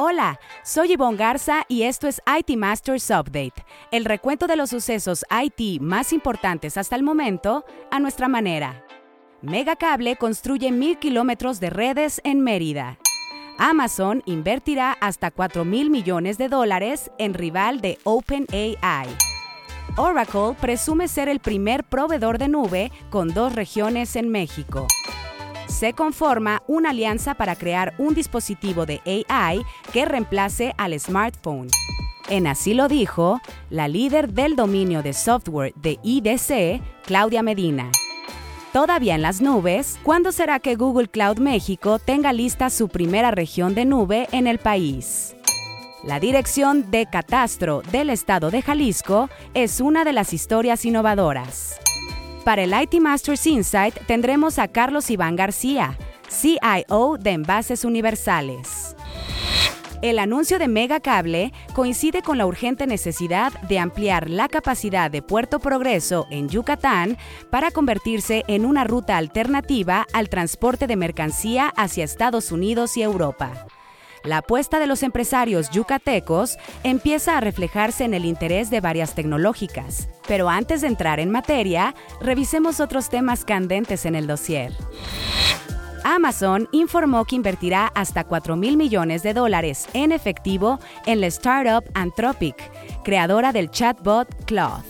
Hola, soy Yvonne Garza y esto es IT Masters Update, el recuento de los sucesos IT más importantes hasta el momento a nuestra manera. Megacable construye mil kilómetros de redes en Mérida. Amazon invertirá hasta 4 mil millones de dólares en rival de OpenAI. Oracle presume ser el primer proveedor de nube con dos regiones en México se conforma una alianza para crear un dispositivo de AI que reemplace al smartphone. En así lo dijo la líder del dominio de software de IDC, Claudia Medina. Todavía en las nubes, ¿cuándo será que Google Cloud México tenga lista su primera región de nube en el país? La Dirección de Catastro del Estado de Jalisco es una de las historias innovadoras. Para el IT Masters Insight tendremos a Carlos Iván García, CIO de Envases Universales. El anuncio de Megacable coincide con la urgente necesidad de ampliar la capacidad de Puerto Progreso en Yucatán para convertirse en una ruta alternativa al transporte de mercancía hacia Estados Unidos y Europa. La apuesta de los empresarios yucatecos empieza a reflejarse en el interés de varias tecnológicas. Pero antes de entrar en materia, revisemos otros temas candentes en el dossier. Amazon informó que invertirá hasta 4 mil millones de dólares en efectivo en la startup Anthropic, creadora del chatbot Cloud,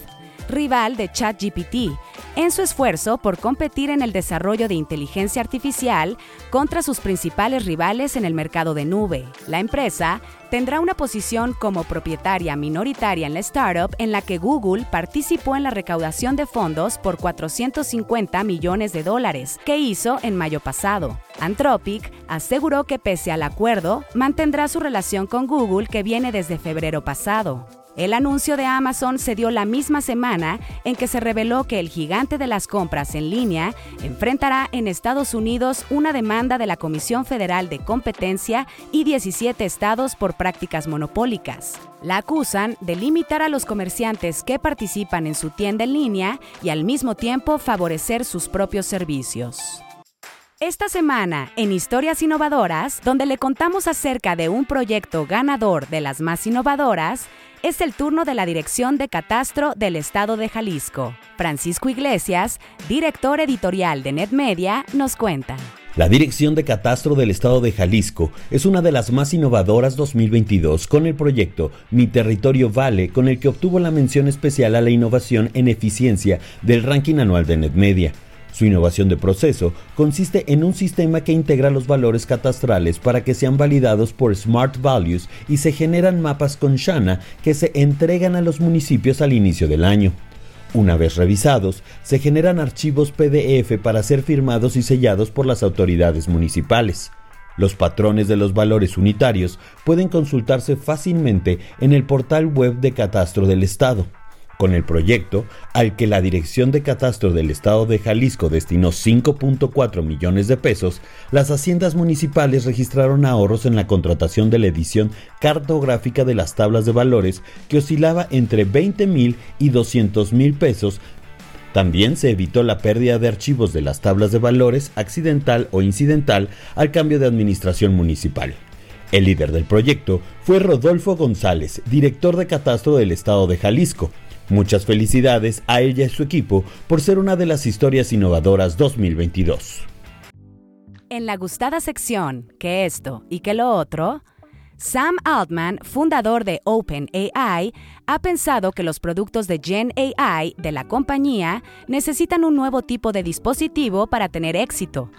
rival de ChatGPT, en su esfuerzo por competir en el desarrollo de inteligencia artificial contra sus principales rivales en el mercado de nube. La empresa tendrá una posición como propietaria minoritaria en la startup en la que Google participó en la recaudación de fondos por 450 millones de dólares que hizo en mayo pasado. Anthropic aseguró que pese al acuerdo, mantendrá su relación con Google que viene desde febrero pasado. El anuncio de Amazon se dio la misma semana en que se reveló que el gigante de las compras en línea enfrentará en Estados Unidos una demanda de la Comisión Federal de Competencia y 17 estados por prácticas monopólicas. La acusan de limitar a los comerciantes que participan en su tienda en línea y al mismo tiempo favorecer sus propios servicios. Esta semana, en Historias Innovadoras, donde le contamos acerca de un proyecto ganador de las más innovadoras, es el turno de la Dirección de Catastro del Estado de Jalisco. Francisco Iglesias, director editorial de NetMedia, nos cuenta. La Dirección de Catastro del Estado de Jalisco es una de las más innovadoras 2022 con el proyecto Mi Territorio Vale, con el que obtuvo la mención especial a la innovación en eficiencia del ranking anual de NetMedia. Su innovación de proceso consiste en un sistema que integra los valores catastrales para que sean validados por Smart Values y se generan mapas con Shana que se entregan a los municipios al inicio del año. Una vez revisados, se generan archivos PDF para ser firmados y sellados por las autoridades municipales. Los patrones de los valores unitarios pueden consultarse fácilmente en el portal web de Catastro del Estado. Con el proyecto, al que la Dirección de Catastro del Estado de Jalisco destinó 5.4 millones de pesos, las haciendas municipales registraron ahorros en la contratación de la edición cartográfica de las tablas de valores que oscilaba entre 20 mil y 200 mil pesos. También se evitó la pérdida de archivos de las tablas de valores accidental o incidental al cambio de administración municipal. El líder del proyecto fue Rodolfo González, director de Catastro del Estado de Jalisco, Muchas felicidades a ella y su equipo por ser una de las historias innovadoras 2022. En la gustada sección, que esto y que lo otro, Sam Altman, fundador de OpenAI, ha pensado que los productos de Gen AI de la compañía necesitan un nuevo tipo de dispositivo para tener éxito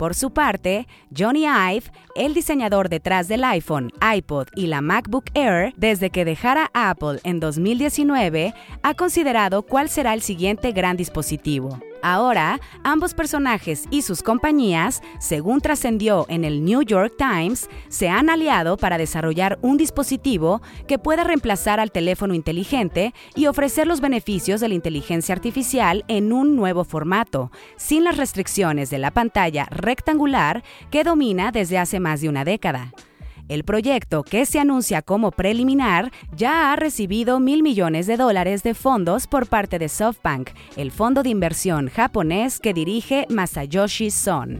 por su parte, Johnny Ive, el diseñador detrás del iPhone, iPod y la MacBook Air, desde que dejara Apple en 2019, ha considerado cuál será el siguiente gran dispositivo. Ahora, ambos personajes y sus compañías, según trascendió en el New York Times, se han aliado para desarrollar un dispositivo que pueda reemplazar al teléfono inteligente y ofrecer los beneficios de la inteligencia artificial en un nuevo formato, sin las restricciones de la pantalla rectangular que domina desde hace más de una década. El proyecto, que se anuncia como preliminar, ya ha recibido mil millones de dólares de fondos por parte de SoftBank, el fondo de inversión japonés que dirige Masayoshi Son.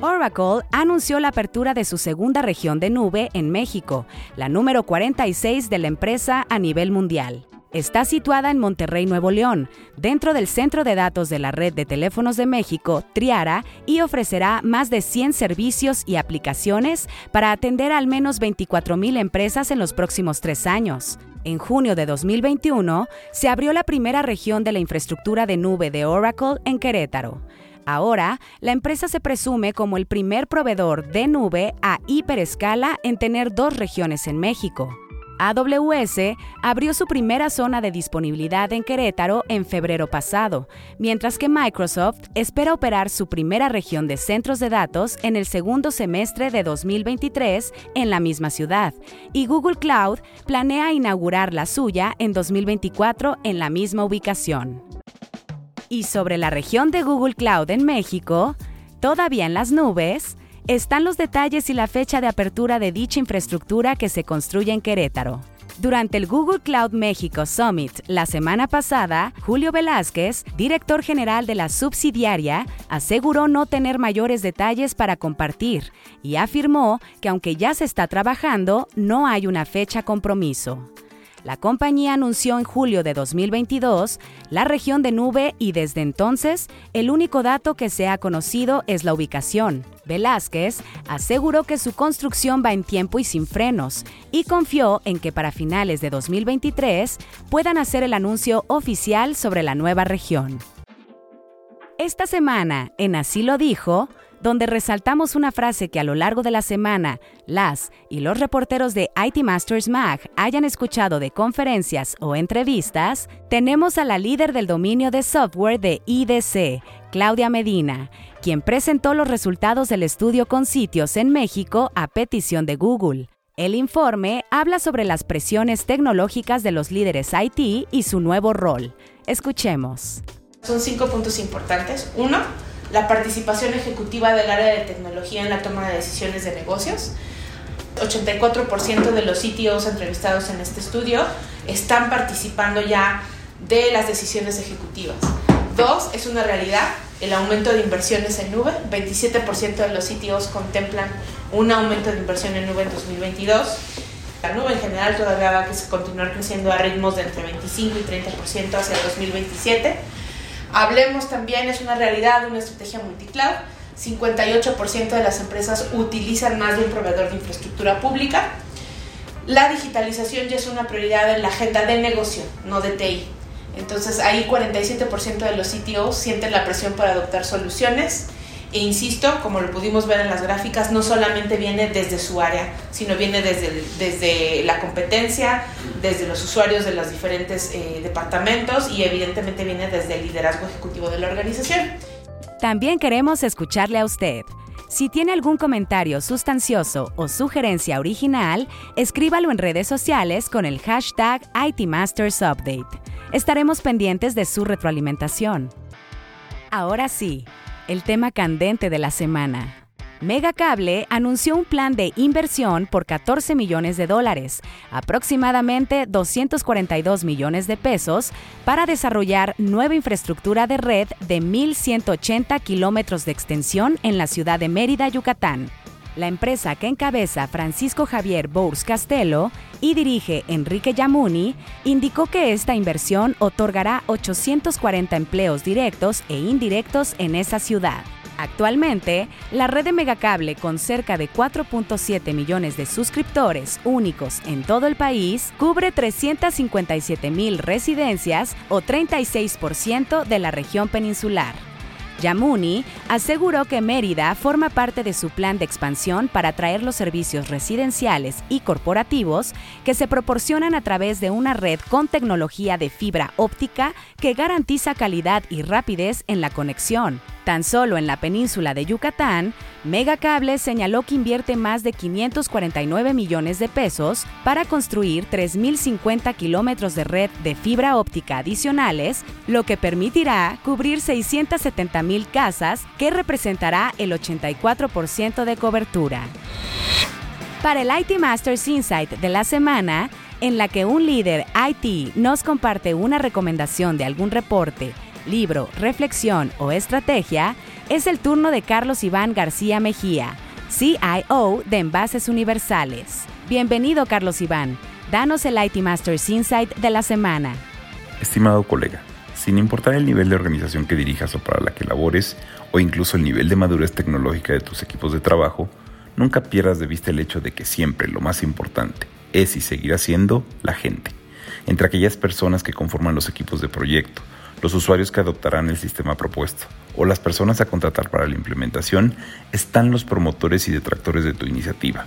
Oracle anunció la apertura de su segunda región de nube en México, la número 46 de la empresa a nivel mundial. Está situada en Monterrey, Nuevo León, dentro del centro de datos de la red de teléfonos de México, Triara, y ofrecerá más de 100 servicios y aplicaciones para atender al menos 24.000 empresas en los próximos tres años. En junio de 2021, se abrió la primera región de la infraestructura de nube de Oracle en Querétaro. Ahora, la empresa se presume como el primer proveedor de nube a hiperescala en tener dos regiones en México. AWS abrió su primera zona de disponibilidad en Querétaro en febrero pasado, mientras que Microsoft espera operar su primera región de centros de datos en el segundo semestre de 2023 en la misma ciudad, y Google Cloud planea inaugurar la suya en 2024 en la misma ubicación. Y sobre la región de Google Cloud en México, todavía en las nubes, están los detalles y la fecha de apertura de dicha infraestructura que se construye en Querétaro. Durante el Google Cloud México Summit la semana pasada, Julio Velázquez, director general de la subsidiaria, aseguró no tener mayores detalles para compartir y afirmó que aunque ya se está trabajando, no hay una fecha compromiso. La compañía anunció en julio de 2022 la región de nube y desde entonces el único dato que se ha conocido es la ubicación. Velázquez aseguró que su construcción va en tiempo y sin frenos y confió en que para finales de 2023 puedan hacer el anuncio oficial sobre la nueva región. Esta semana, en Así lo dijo, donde resaltamos una frase que a lo largo de la semana las y los reporteros de IT Masters Mag hayan escuchado de conferencias o entrevistas, tenemos a la líder del dominio de software de IDC, Claudia Medina, quien presentó los resultados del estudio con sitios en México a petición de Google. El informe habla sobre las presiones tecnológicas de los líderes IT y su nuevo rol. Escuchemos. Son cinco puntos importantes. Uno, la participación ejecutiva del área de tecnología en la toma de decisiones de negocios. 84% de los CTOs entrevistados en este estudio están participando ya de las decisiones ejecutivas. Dos, es una realidad, el aumento de inversiones en nube. 27% de los CTOs contemplan un aumento de inversión en nube en 2022. La nube en general todavía va a continuar creciendo a ritmos de entre 25 y 30% hacia 2027 Hablemos también, es una realidad, una estrategia multicloud. 58% de las empresas utilizan más de un proveedor de infraestructura pública. La digitalización ya es una prioridad en la agenda de negocio, no de TI. Entonces ahí 47% de los CTOs sienten la presión para adoptar soluciones e insisto, como lo pudimos ver en las gráficas, no solamente viene desde su área, sino viene desde, desde la competencia, desde los usuarios de los diferentes eh, departamentos y evidentemente viene desde el liderazgo ejecutivo de la organización. También queremos escucharle a usted. Si tiene algún comentario sustancioso o sugerencia original, escríbalo en redes sociales con el hashtag ITMastersUpdate. Estaremos pendientes de su retroalimentación. Ahora sí, el tema candente de la semana. Megacable anunció un plan de inversión por 14 millones de dólares, aproximadamente 242 millones de pesos, para desarrollar nueva infraestructura de red de 1.180 kilómetros de extensión en la ciudad de Mérida, Yucatán. La empresa que encabeza Francisco Javier Bours Castelo y dirige Enrique Yamuni indicó que esta inversión otorgará 840 empleos directos e indirectos en esa ciudad. Actualmente, la red de Megacable, con cerca de 4.7 millones de suscriptores únicos en todo el país, cubre 357 mil residencias o 36% de la región peninsular. Yamuni aseguró que Mérida forma parte de su plan de expansión para traer los servicios residenciales y corporativos que se proporcionan a través de una red con tecnología de fibra óptica que garantiza calidad y rapidez en la conexión. Tan solo en la península de Yucatán, Megacable señaló que invierte más de 549 millones de pesos para construir 3.050 kilómetros de red de fibra óptica adicionales, lo que permitirá cubrir 670.000 casas, que representará el 84% de cobertura. Para el IT Masters Insight de la semana, en la que un líder IT nos comparte una recomendación de algún reporte libro, reflexión o estrategia, Es el turno de Carlos Iván García Mejía, CIO de Envases Universales. Bienvenido, Carlos Iván. Danos el IT Masters Insight de la semana. Estimado colega, sin importar el nivel de organización que dirijas o para la que labores, o incluso el nivel de madurez tecnológica de tus equipos de trabajo, nunca pierdas de vista el hecho de que siempre lo más importante es y seguirá siendo la gente. Entre aquellas personas que conforman los equipos de proyecto, los usuarios que adoptarán el sistema propuesto o las personas a contratar para la implementación están los promotores y detractores de tu iniciativa,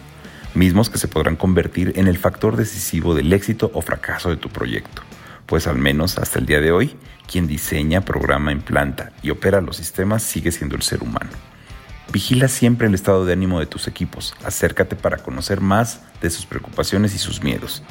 mismos que se podrán convertir en el factor decisivo del éxito o fracaso de tu proyecto, pues al menos hasta el día de hoy, quien diseña, programa, implanta y opera los sistemas sigue siendo el ser humano. Vigila siempre el estado de ánimo de tus equipos, acércate para conocer más de sus preocupaciones y sus miedos.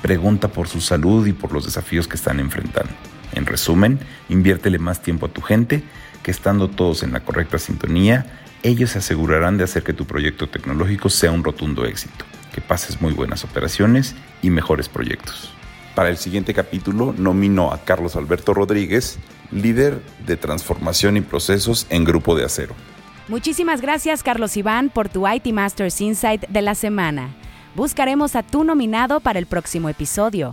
Pregunta por su salud y por los desafíos que están enfrentando. En resumen, inviértele más tiempo a tu gente, que estando todos en la correcta sintonía, ellos se asegurarán de hacer que tu proyecto tecnológico sea un rotundo éxito, que pases muy buenas operaciones y mejores proyectos. Para el siguiente capítulo nomino a Carlos Alberto Rodríguez, líder de transformación y procesos en Grupo de Acero. Muchísimas gracias Carlos Iván por tu IT Masters Insight de la semana. Buscaremos a tu nominado para el próximo episodio.